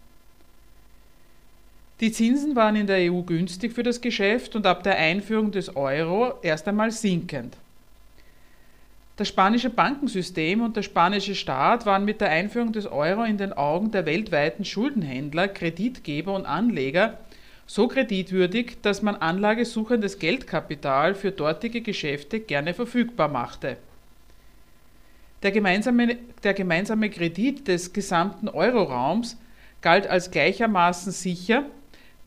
Speaker 2: die Zinsen waren in der EU günstig für das Geschäft und ab der Einführung des Euro erst einmal sinkend. Das spanische Bankensystem und der spanische Staat waren mit der Einführung des Euro in den Augen der weltweiten Schuldenhändler, Kreditgeber und Anleger so kreditwürdig, dass man anlagesuchendes Geldkapital für dortige Geschäfte gerne verfügbar machte. Der gemeinsame, der gemeinsame Kredit des gesamten Euroraums galt als gleichermaßen sicher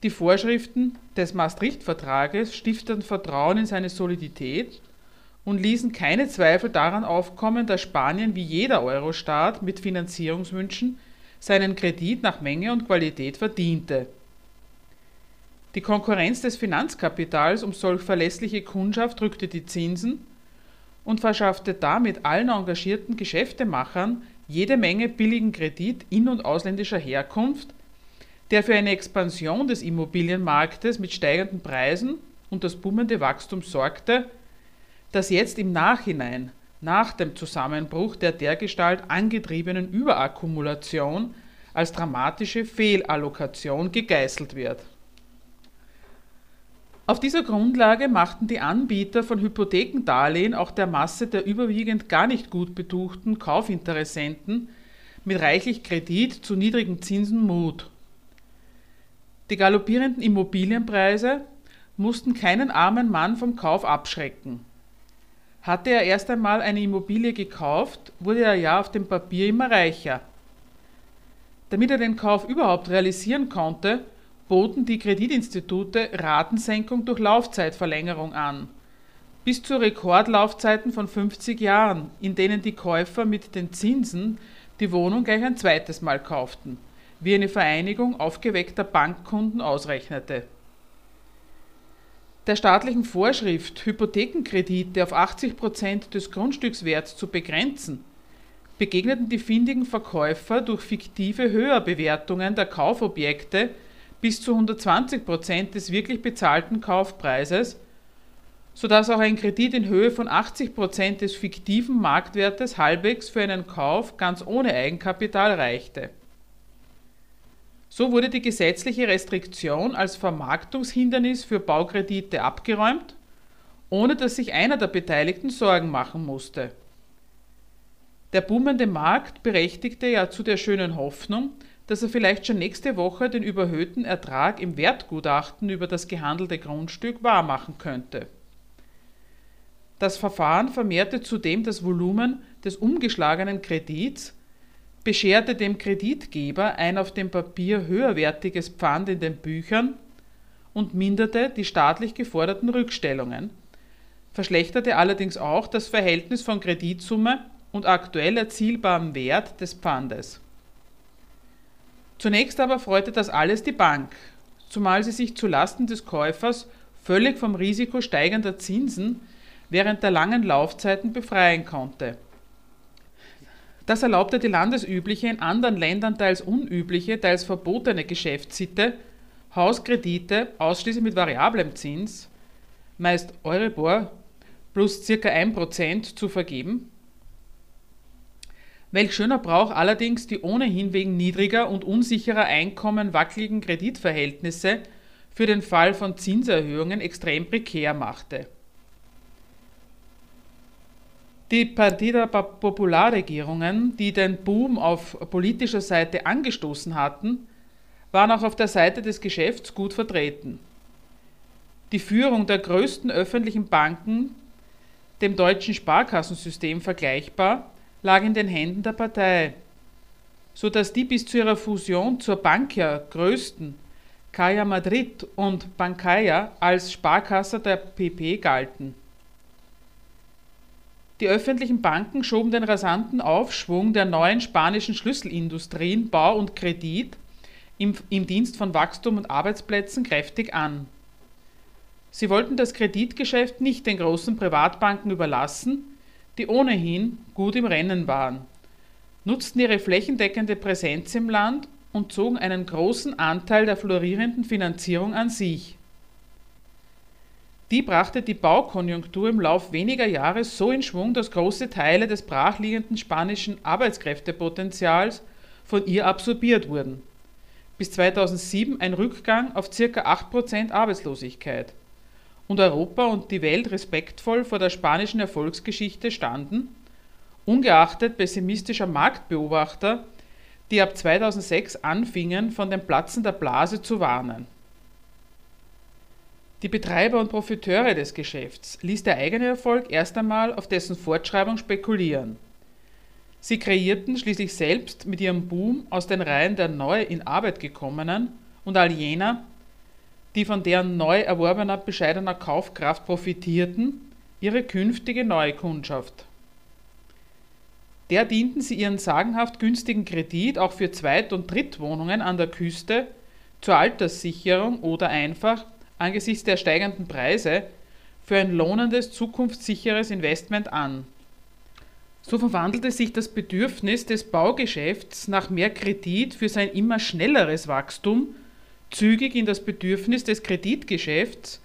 Speaker 2: die Vorschriften des Maastricht-Vertrages stifteten Vertrauen in seine Solidität und ließen keine Zweifel daran aufkommen, dass Spanien wie jeder Euro-Staat mit Finanzierungswünschen seinen Kredit nach Menge und Qualität verdiente. Die Konkurrenz des Finanzkapitals um solch verlässliche Kundschaft drückte die Zinsen und verschaffte damit allen engagierten Geschäftemachern jede Menge billigen Kredit in- und ausländischer Herkunft, der für eine Expansion des Immobilienmarktes mit steigenden Preisen und das boomende Wachstum sorgte, das jetzt im Nachhinein, nach dem Zusammenbruch der dergestalt angetriebenen Überakkumulation, als dramatische Fehlallokation gegeißelt wird. Auf dieser Grundlage machten die Anbieter von Hypothekendarlehen auch der Masse der überwiegend gar nicht gut betuchten Kaufinteressenten mit reichlich Kredit zu niedrigen Zinsen Mut. Die galoppierenden Immobilienpreise mussten keinen armen Mann vom Kauf abschrecken. Hatte er erst einmal eine Immobilie gekauft, wurde er ja auf dem Papier immer reicher. Damit er den Kauf überhaupt realisieren konnte, boten die Kreditinstitute Ratensenkung durch Laufzeitverlängerung an, bis zu Rekordlaufzeiten von 50 Jahren, in denen die Käufer mit den Zinsen die Wohnung gleich ein zweites Mal kauften wie eine Vereinigung aufgeweckter Bankkunden ausrechnete. Der staatlichen Vorschrift, Hypothekenkredite auf 80 Prozent des Grundstückswerts zu begrenzen, begegneten die findigen Verkäufer durch fiktive Höherbewertungen der Kaufobjekte bis zu 120 Prozent des wirklich bezahlten Kaufpreises, sodass auch ein Kredit in Höhe von 80 Prozent des fiktiven Marktwertes halbwegs für einen Kauf ganz ohne Eigenkapital reichte. So wurde die gesetzliche Restriktion als Vermarktungshindernis für Baukredite abgeräumt, ohne dass sich einer der Beteiligten Sorgen machen musste. Der boomende Markt berechtigte ja zu der schönen Hoffnung, dass er vielleicht schon nächste Woche den überhöhten Ertrag im Wertgutachten über das gehandelte Grundstück wahrmachen könnte. Das Verfahren vermehrte zudem das Volumen des umgeschlagenen Kredits, bescherte dem Kreditgeber ein auf dem Papier höherwertiges Pfand in den Büchern und minderte die staatlich geforderten Rückstellungen, verschlechterte allerdings auch das Verhältnis von Kreditsumme und aktuell erzielbarem Wert des Pfandes. Zunächst aber freute das alles die Bank, zumal sie sich zu Lasten des Käufers völlig vom Risiko steigender Zinsen während der langen Laufzeiten befreien konnte. Das erlaubte die landesübliche, in anderen Ländern teils unübliche, teils verbotene Geschäftssitte, Hauskredite ausschließlich mit variablem Zins, meist Euribor plus ca. 1% zu vergeben Welch schöner Brauch allerdings die ohnehin wegen niedriger und unsicherer Einkommen wackeligen Kreditverhältnisse für den Fall von Zinserhöhungen extrem prekär machte. Die Partida Popular-Regierungen, die den Boom auf politischer Seite angestoßen hatten, waren auch auf der Seite des Geschäfts gut vertreten. Die Führung der größten öffentlichen Banken, dem deutschen Sparkassensystem vergleichbar, lag in den Händen der Partei, so dass die bis zu ihrer Fusion zur Bankia größten Caja Madrid und Bancaya als Sparkasse der PP galten. Die öffentlichen Banken schoben den rasanten Aufschwung der neuen spanischen Schlüsselindustrien Bau und Kredit im, im Dienst von Wachstum und Arbeitsplätzen kräftig an. Sie wollten das Kreditgeschäft nicht den großen Privatbanken überlassen, die ohnehin gut im Rennen waren, nutzten ihre flächendeckende Präsenz im Land und zogen einen großen Anteil der florierenden Finanzierung an sich. Die brachte die Baukonjunktur im Lauf weniger Jahre so in Schwung, dass große Teile des brachliegenden spanischen Arbeitskräftepotenzials von ihr absorbiert wurden. Bis 2007 ein Rückgang auf ca. 8% Arbeitslosigkeit und Europa und die Welt respektvoll vor der spanischen Erfolgsgeschichte standen, ungeachtet pessimistischer Marktbeobachter, die ab 2006 anfingen, von dem Platzen der Blase zu warnen. Die Betreiber und Profiteure des Geschäfts ließ der eigene Erfolg erst einmal auf dessen Fortschreibung spekulieren. Sie kreierten schließlich selbst mit ihrem Boom aus den Reihen der neu in Arbeit gekommenen und all jener, die von deren neu erworbener bescheidener Kaufkraft profitierten, ihre künftige neue Kundschaft. Der dienten sie ihren sagenhaft günstigen Kredit auch für Zweit- und Drittwohnungen an der Küste zur Alterssicherung oder einfach angesichts der steigenden Preise für ein lohnendes, zukunftssicheres Investment an. So verwandelte sich das Bedürfnis des Baugeschäfts nach mehr Kredit für sein immer schnelleres Wachstum zügig in das Bedürfnis des Kreditgeschäfts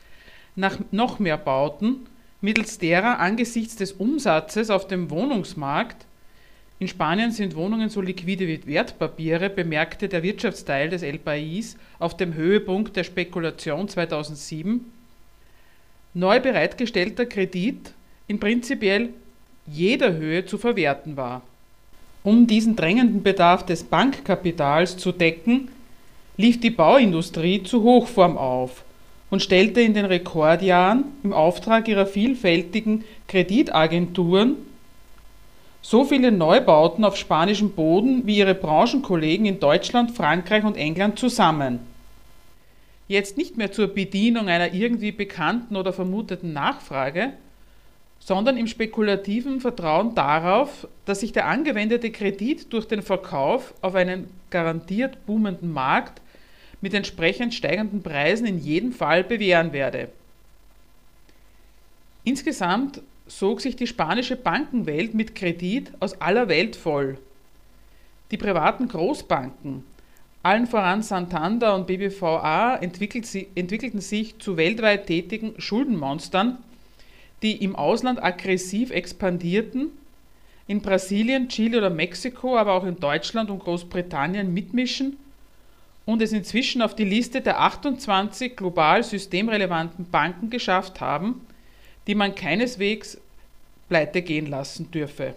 Speaker 2: nach noch mehr Bauten, mittels derer angesichts des Umsatzes auf dem Wohnungsmarkt in Spanien sind Wohnungen so liquide wie Wertpapiere, bemerkte der Wirtschaftsteil des El País auf dem Höhepunkt der Spekulation 2007. Neu bereitgestellter Kredit in prinzipiell jeder Höhe zu verwerten war. Um diesen drängenden Bedarf des Bankkapitals zu decken, lief die Bauindustrie zu Hochform auf und stellte in den Rekordjahren im Auftrag ihrer vielfältigen Kreditagenturen so viele Neubauten auf spanischem Boden wie ihre Branchenkollegen in Deutschland, Frankreich und England zusammen. Jetzt nicht mehr zur Bedienung einer irgendwie bekannten oder vermuteten Nachfrage, sondern im spekulativen Vertrauen darauf, dass sich der angewendete Kredit durch den Verkauf auf einen garantiert boomenden Markt mit entsprechend steigenden Preisen in jedem Fall bewähren werde. Insgesamt sog sich die spanische Bankenwelt mit Kredit aus aller Welt voll. Die privaten Großbanken, Allen voran Santander und BBVA entwickelten sich zu weltweit tätigen Schuldenmonstern, die im Ausland aggressiv expandierten, in Brasilien, Chile oder Mexiko, aber auch in Deutschland und Großbritannien mitmischen und es inzwischen auf die Liste der 28 global systemrelevanten Banken geschafft haben, die man keineswegs pleite gehen lassen dürfe.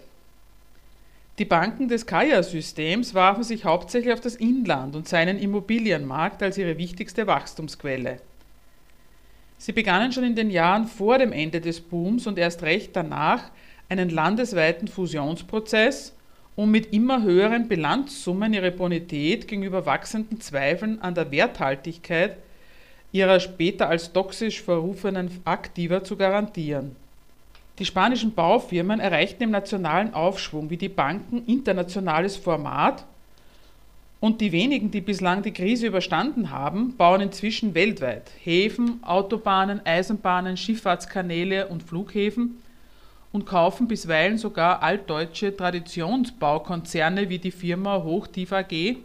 Speaker 2: Die Banken des Kaya-Systems warfen sich hauptsächlich auf das Inland und seinen Immobilienmarkt als ihre wichtigste Wachstumsquelle. Sie begannen schon in den Jahren vor dem Ende des Booms und erst recht danach einen landesweiten Fusionsprozess, um mit immer höheren Bilanzsummen ihre Bonität gegenüber wachsenden Zweifeln an der Werthaltigkeit ihrer später als toxisch verrufenen Aktiva zu garantieren. Die spanischen Baufirmen erreichten im nationalen Aufschwung wie die Banken internationales Format und die wenigen, die bislang die Krise überstanden haben, bauen inzwischen weltweit Häfen, Autobahnen, Eisenbahnen, Schifffahrtskanäle und Flughäfen und kaufen bisweilen sogar altdeutsche Traditionsbaukonzerne wie die Firma Hochtief AG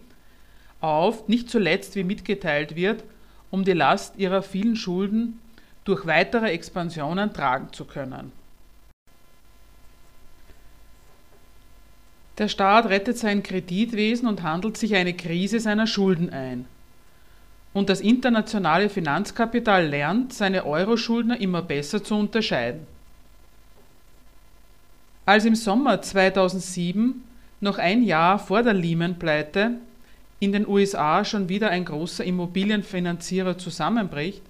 Speaker 2: auf, nicht zuletzt wie mitgeteilt wird, um die Last ihrer vielen Schulden durch weitere Expansionen tragen zu können. Der Staat rettet sein Kreditwesen und handelt sich eine Krise seiner Schulden ein. Und das internationale Finanzkapital lernt, seine Euroschuldner immer besser zu unterscheiden. Als im Sommer 2007, noch ein Jahr vor der Lehman-Pleite, in den USA schon wieder ein großer Immobilienfinanzierer zusammenbricht,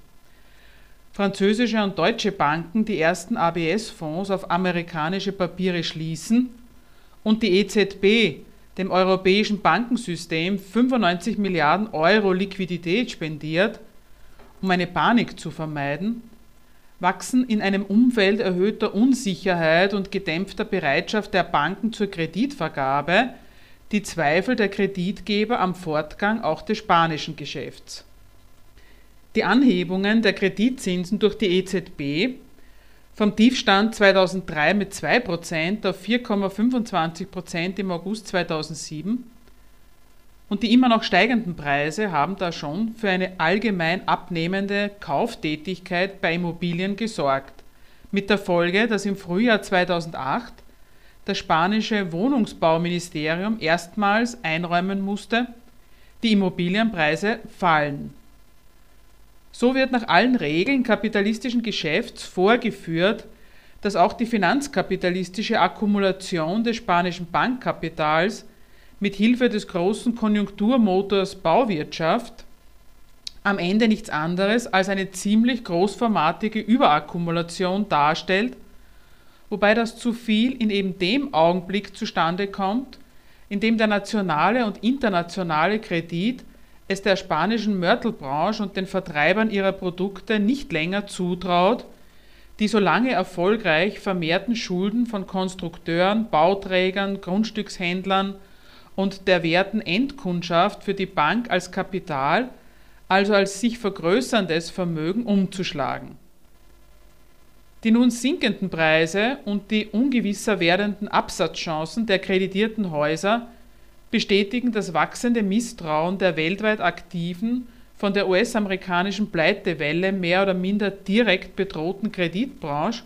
Speaker 2: französische und deutsche Banken die ersten ABS-Fonds auf amerikanische Papiere schließen und die EZB dem europäischen Bankensystem 95 Milliarden Euro Liquidität spendiert, um eine Panik zu vermeiden, wachsen in einem Umfeld erhöhter Unsicherheit und gedämpfter Bereitschaft der Banken zur Kreditvergabe die Zweifel der Kreditgeber am Fortgang auch des spanischen Geschäfts. Die Anhebungen der Kreditzinsen durch die EZB vom Tiefstand 2003 mit 2% auf 4,25% im August 2007 und die immer noch steigenden Preise haben da schon für eine allgemein abnehmende Kauftätigkeit bei Immobilien gesorgt, mit der Folge, dass im Frühjahr 2008 das spanische Wohnungsbauministerium erstmals einräumen musste, die Immobilienpreise fallen. So wird nach allen Regeln kapitalistischen Geschäfts vorgeführt, dass auch die finanzkapitalistische Akkumulation des spanischen Bankkapitals mit Hilfe des großen Konjunkturmotors Bauwirtschaft am Ende nichts anderes als eine ziemlich großformatige Überakkumulation darstellt, wobei das zu viel in eben dem Augenblick zustande kommt, in dem der nationale und internationale Kredit es der spanischen Mörtelbranche und den Vertreibern ihrer Produkte nicht länger zutraut, die so lange erfolgreich vermehrten Schulden von Konstrukteuren, Bauträgern, Grundstückshändlern und der werten Endkundschaft für die Bank als Kapital, also als sich vergrößerndes Vermögen umzuschlagen. Die nun sinkenden Preise und die ungewisser werdenden Absatzchancen der kreditierten Häuser bestätigen das wachsende Misstrauen der weltweit aktiven, von der US-amerikanischen Pleitewelle mehr oder minder direkt bedrohten Kreditbranche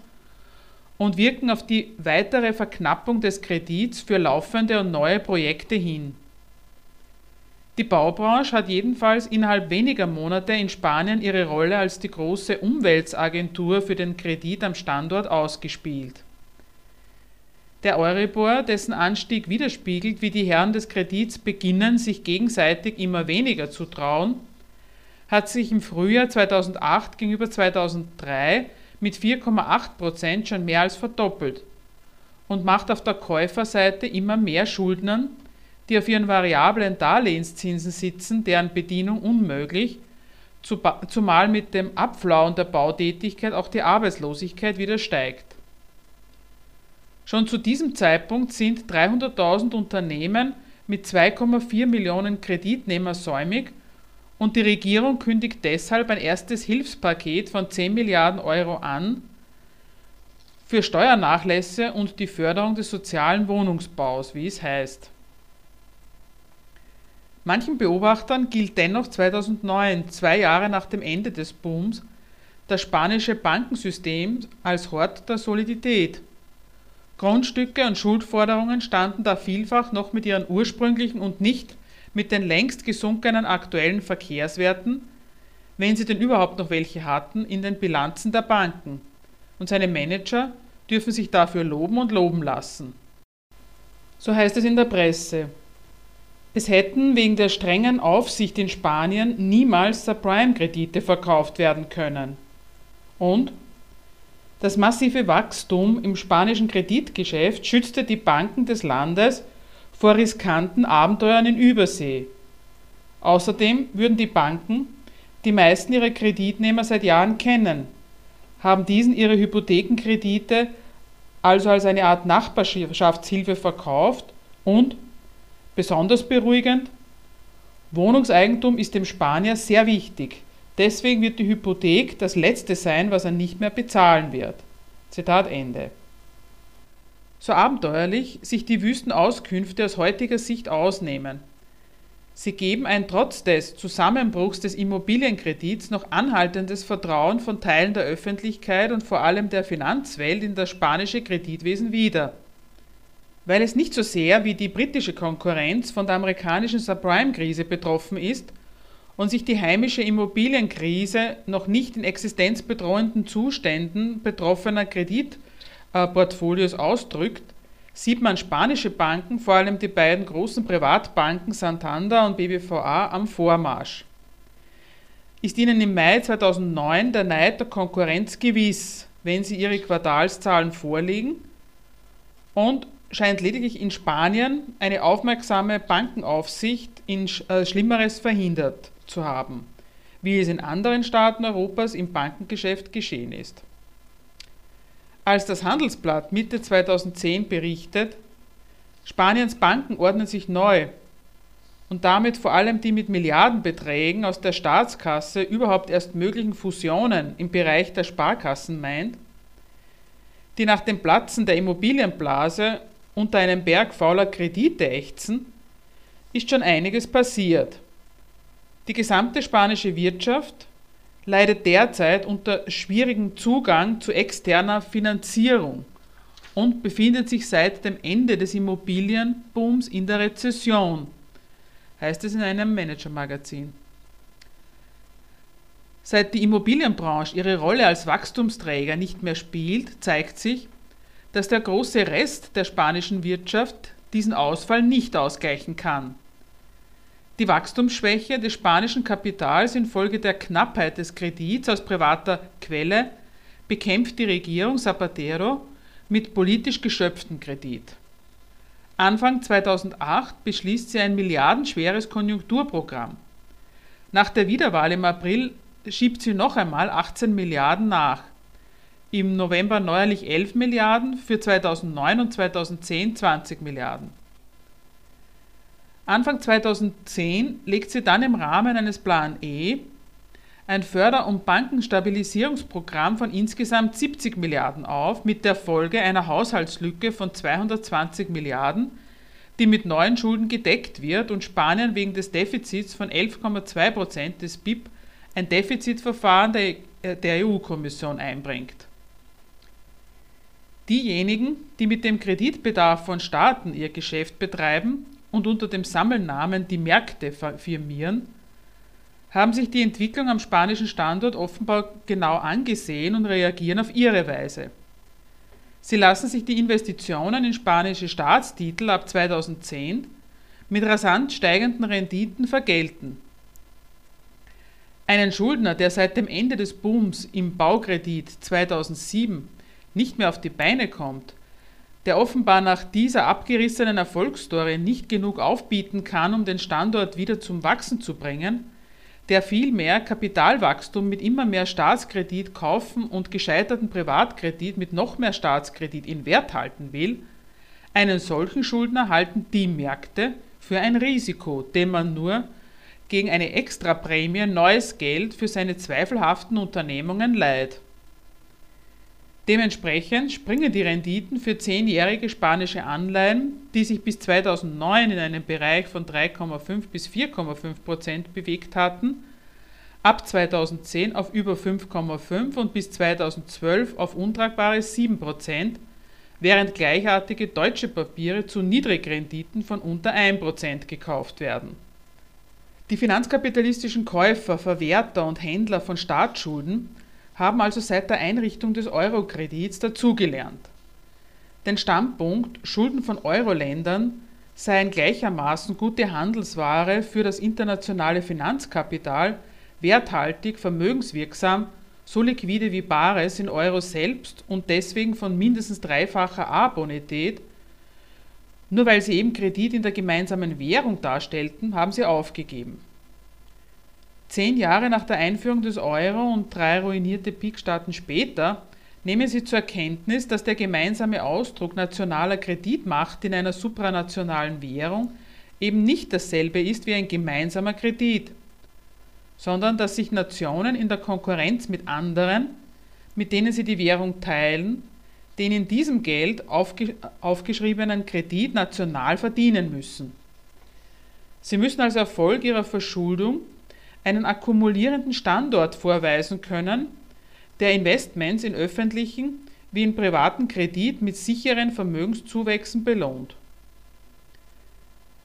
Speaker 2: und wirken auf die weitere Verknappung des Kredits für laufende und neue Projekte hin. Die Baubranche hat jedenfalls innerhalb weniger Monate in Spanien ihre Rolle als die große Umweltagentur für den Kredit am Standort ausgespielt. Der Euribor, dessen Anstieg widerspiegelt, wie die Herren des Kredits beginnen, sich gegenseitig immer weniger zu trauen, hat sich im Frühjahr 2008 gegenüber 2003 mit 4,8 Prozent schon mehr als verdoppelt und macht auf der Käuferseite immer mehr Schuldnern, die auf ihren variablen Darlehenszinsen sitzen, deren Bedienung unmöglich, zumal mit dem Abflauen der Bautätigkeit auch die Arbeitslosigkeit wieder steigt. Schon zu diesem Zeitpunkt sind 300.000 Unternehmen mit 2,4 Millionen Kreditnehmer säumig und die Regierung kündigt deshalb ein erstes Hilfspaket von 10 Milliarden Euro an für Steuernachlässe und die Förderung des sozialen Wohnungsbaus, wie es heißt. Manchen Beobachtern gilt dennoch 2009, zwei Jahre nach dem Ende des Booms, das spanische Bankensystem als Hort der Solidität. Grundstücke und Schuldforderungen standen da vielfach noch mit ihren ursprünglichen und nicht mit den längst gesunkenen aktuellen Verkehrswerten, wenn sie denn überhaupt noch welche hatten, in den Bilanzen der Banken. Und seine Manager dürfen sich dafür loben und loben lassen. So heißt es in der Presse. Es hätten wegen der strengen Aufsicht in Spanien niemals Subprime-Kredite verkauft werden können. Und das massive Wachstum im spanischen Kreditgeschäft schützte die Banken des Landes vor riskanten Abenteuern in Übersee. Außerdem würden die Banken die meisten ihrer Kreditnehmer seit Jahren kennen, haben diesen ihre Hypothekenkredite also als eine Art Nachbarschaftshilfe verkauft und, besonders beruhigend, Wohnungseigentum ist dem Spanier sehr wichtig. Deswegen wird die Hypothek das Letzte sein, was er nicht mehr bezahlen wird. Zitat Ende. So abenteuerlich sich die wüsten Auskünfte aus heutiger Sicht ausnehmen. Sie geben ein trotz des Zusammenbruchs des Immobilienkredits noch anhaltendes Vertrauen von Teilen der Öffentlichkeit und vor allem der Finanzwelt in das spanische Kreditwesen wieder. Weil es nicht so sehr wie die britische Konkurrenz von der amerikanischen Subprime-Krise betroffen ist, und sich die heimische Immobilienkrise noch nicht in existenzbedrohenden Zuständen betroffener Kreditportfolios ausdrückt, sieht man spanische Banken, vor allem die beiden großen Privatbanken Santander und BBVA, am Vormarsch. Ist ihnen im Mai 2009 der Neid der Konkurrenz gewiss, wenn sie ihre Quartalszahlen vorlegen? Und scheint lediglich in Spanien eine aufmerksame Bankenaufsicht in äh, Schlimmeres verhindert zu haben, wie es in anderen Staaten Europas im Bankengeschäft geschehen ist. Als das Handelsblatt Mitte 2010 berichtet, Spaniens Banken ordnen sich neu und damit vor allem die mit Milliardenbeträgen aus der Staatskasse überhaupt erst möglichen Fusionen im Bereich der Sparkassen meint, die nach dem Platzen der Immobilienblase unter einem Berg fauler Kredite ächzen, ist schon einiges passiert. Die gesamte spanische Wirtschaft leidet derzeit unter schwierigem Zugang zu externer Finanzierung und befindet sich seit dem Ende des Immobilienbooms in der Rezession, heißt es in einem Manager-Magazin. Seit die Immobilienbranche ihre Rolle als Wachstumsträger nicht mehr spielt, zeigt sich, dass der große Rest der spanischen Wirtschaft diesen Ausfall nicht ausgleichen kann. Die Wachstumsschwäche des spanischen Kapitals infolge der Knappheit des Kredits aus privater Quelle bekämpft die Regierung Zapatero mit politisch geschöpftem Kredit. Anfang 2008 beschließt sie ein milliardenschweres Konjunkturprogramm. Nach der Wiederwahl im April schiebt sie noch einmal 18 Milliarden nach. Im November neuerlich 11 Milliarden, für 2009 und 2010 20 Milliarden. Anfang 2010 legt sie dann im Rahmen eines Plan E ein Förder- und Bankenstabilisierungsprogramm von insgesamt 70 Milliarden auf, mit der Folge einer Haushaltslücke von 220 Milliarden, die mit neuen Schulden gedeckt wird und Spanien wegen des Defizits von 11,2 Prozent des BIP ein Defizitverfahren der, äh, der EU-Kommission einbringt. Diejenigen, die mit dem Kreditbedarf von Staaten ihr Geschäft betreiben, und unter dem Sammelnamen die Märkte firmieren, haben sich die Entwicklung am spanischen Standort offenbar genau angesehen und reagieren auf ihre Weise. Sie lassen sich die Investitionen in spanische Staatstitel ab 2010 mit rasant steigenden Renditen vergelten. Einen Schuldner, der seit dem Ende des Booms im Baukredit 2007 nicht mehr auf die Beine kommt, der offenbar nach dieser abgerissenen Erfolgsstory nicht genug aufbieten kann, um den Standort wieder zum Wachsen zu bringen, der vielmehr Kapitalwachstum mit immer mehr Staatskredit kaufen und gescheiterten Privatkredit mit noch mehr Staatskredit in Wert halten will, einen solchen Schuldner halten die Märkte für ein Risiko, dem man nur gegen eine Extraprämie neues Geld für seine zweifelhaften Unternehmungen leiht. Dementsprechend springen die Renditen für zehnjährige spanische Anleihen, die sich bis 2009 in einem Bereich von 3,5 bis 4,5 Prozent bewegt hatten, ab 2010 auf über 5,5 und bis 2012 auf untragbare 7 Prozent, während gleichartige deutsche Papiere zu Niedrigrenditen von unter 1 Prozent gekauft werden. Die finanzkapitalistischen Käufer, Verwerter und Händler von Staatsschulden haben also seit der Einrichtung des Eurokredits dazugelernt. Den Standpunkt, Schulden von Euro-Ländern seien gleichermaßen gute Handelsware für das internationale Finanzkapital, werthaltig, vermögenswirksam, so liquide wie Bares in Euro selbst und deswegen von mindestens dreifacher A-Bonität, nur weil sie eben Kredit in der gemeinsamen Währung darstellten, haben sie aufgegeben. Zehn Jahre nach der Einführung des Euro und drei ruinierte Peakstaaten später nehmen sie zur Kenntnis, dass der gemeinsame Ausdruck nationaler Kreditmacht in einer supranationalen Währung eben nicht dasselbe ist wie ein gemeinsamer Kredit, sondern dass sich Nationen in der Konkurrenz mit anderen, mit denen sie die Währung teilen, den in diesem Geld aufge aufgeschriebenen Kredit national verdienen müssen. Sie müssen als Erfolg ihrer Verschuldung einen akkumulierenden Standort vorweisen können, der Investments in öffentlichen wie in privaten Kredit mit sicheren Vermögenszuwächsen belohnt.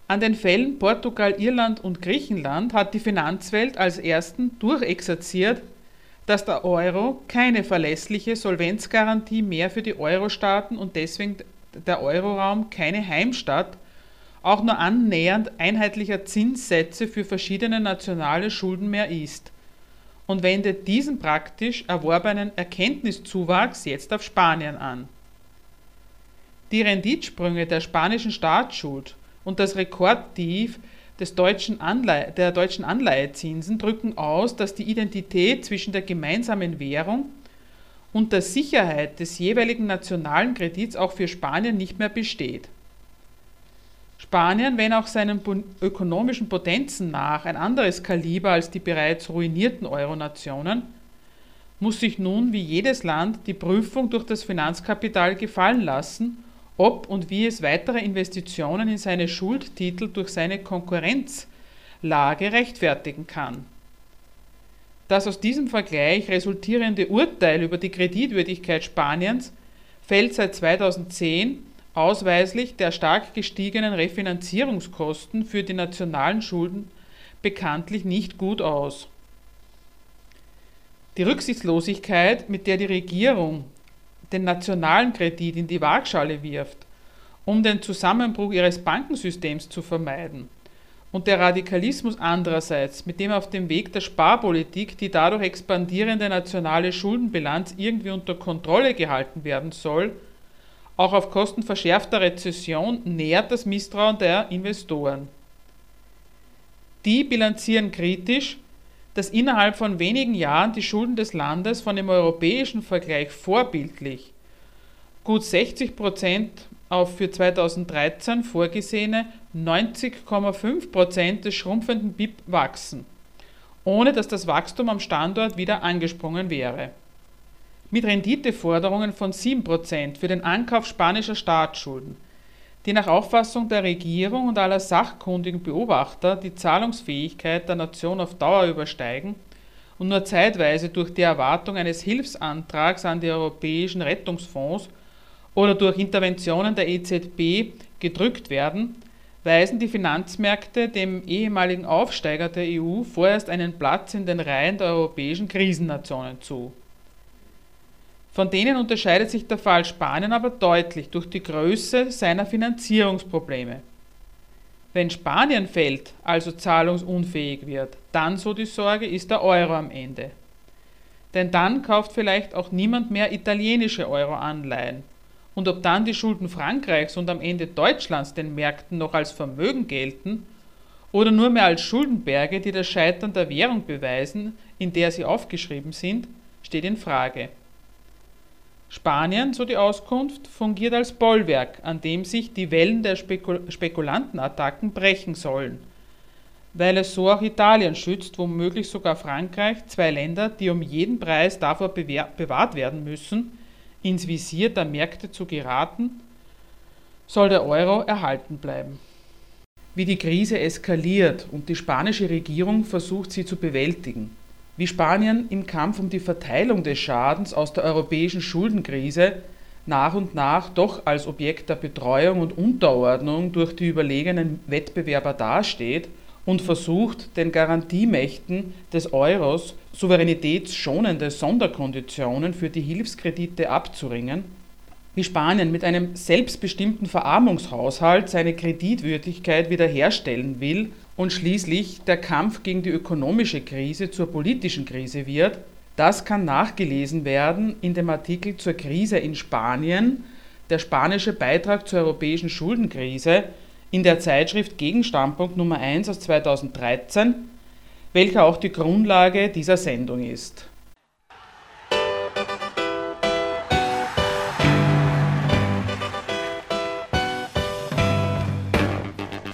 Speaker 2: An den Fällen Portugal, Irland und Griechenland hat die Finanzwelt als ersten durchexerziert, dass der Euro keine verlässliche Solvenzgarantie mehr für die Euro-Staaten und deswegen der Euroraum keine Heimstatt auch nur annähernd einheitlicher Zinssätze für verschiedene nationale Schulden mehr ist und wendet diesen praktisch erworbenen Erkenntniszuwachs jetzt auf Spanien an. Die Renditsprünge der spanischen Staatsschuld und das Rekordtief des deutschen Anleihe, der deutschen Anleihezinsen drücken aus, dass die Identität zwischen der gemeinsamen Währung und der Sicherheit des jeweiligen nationalen Kredits auch für Spanien nicht mehr besteht. Spanien, wenn auch seinen ökonomischen Potenzen nach ein anderes Kaliber als die bereits ruinierten Euronationen, muss sich nun wie jedes Land die Prüfung durch das Finanzkapital gefallen lassen, ob und wie es weitere Investitionen in seine Schuldtitel durch seine Konkurrenzlage rechtfertigen kann. Das aus diesem Vergleich resultierende Urteil über die Kreditwürdigkeit Spaniens fällt seit 2010 ausweislich der stark gestiegenen Refinanzierungskosten für die nationalen Schulden bekanntlich nicht gut aus. Die Rücksichtslosigkeit, mit der die Regierung den nationalen Kredit in die Waagschale wirft, um den Zusammenbruch ihres Bankensystems zu vermeiden, und der Radikalismus andererseits, mit dem auf dem Weg der Sparpolitik die dadurch expandierende nationale Schuldenbilanz irgendwie unter Kontrolle gehalten werden soll, auch auf Kosten verschärfter Rezession nährt das Misstrauen der Investoren. Die bilanzieren kritisch, dass innerhalb von wenigen Jahren die Schulden des Landes von dem europäischen Vergleich vorbildlich gut 60 Prozent auf für 2013 vorgesehene 90,5 Prozent des schrumpfenden BIP wachsen, ohne dass das Wachstum am Standort wieder angesprungen wäre mit Renditeforderungen von 7% für den Ankauf spanischer Staatsschulden, die nach Auffassung der Regierung und aller sachkundigen Beobachter die Zahlungsfähigkeit der Nation auf Dauer übersteigen und nur zeitweise durch die Erwartung eines Hilfsantrags an die europäischen Rettungsfonds oder durch Interventionen der EZB gedrückt werden, weisen die Finanzmärkte dem ehemaligen Aufsteiger der EU vorerst einen Platz in den Reihen der europäischen Krisennationen zu von denen unterscheidet sich der Fall Spanien aber deutlich durch die Größe seiner Finanzierungsprobleme. Wenn Spanien fällt, also zahlungsunfähig wird, dann, so die Sorge, ist der Euro am Ende. Denn dann kauft vielleicht auch niemand mehr italienische Euro-Anleihen. Und ob dann die Schulden Frankreichs und am Ende Deutschlands den Märkten noch als Vermögen gelten oder nur mehr als Schuldenberge, die das Scheitern der Währung beweisen, in der sie aufgeschrieben sind, steht in Frage. Spanien, so die Auskunft, fungiert als Bollwerk, an dem sich die Wellen der Spekul Spekulantenattacken brechen sollen, weil es so auch Italien schützt, womöglich sogar Frankreich, zwei Länder, die um jeden Preis davor bewahrt werden müssen, ins Visier der Märkte zu geraten, soll der Euro erhalten bleiben. Wie die Krise eskaliert und die spanische Regierung versucht, sie zu bewältigen. Wie Spanien im Kampf um die Verteilung des Schadens aus der europäischen Schuldenkrise nach und nach doch als Objekt der Betreuung und Unterordnung durch die überlegenen Wettbewerber dasteht und versucht, den Garantiemächten des Euros souveränitätsschonende Sonderkonditionen für die Hilfskredite abzuringen, wie Spanien mit einem selbstbestimmten Verarmungshaushalt seine Kreditwürdigkeit wiederherstellen will und schließlich der Kampf gegen die ökonomische Krise zur politischen Krise wird, das kann nachgelesen werden in dem Artikel zur Krise in Spanien, der spanische Beitrag zur europäischen Schuldenkrise, in der Zeitschrift Gegenstandpunkt Nummer 1 aus 2013, welcher auch die Grundlage dieser Sendung ist.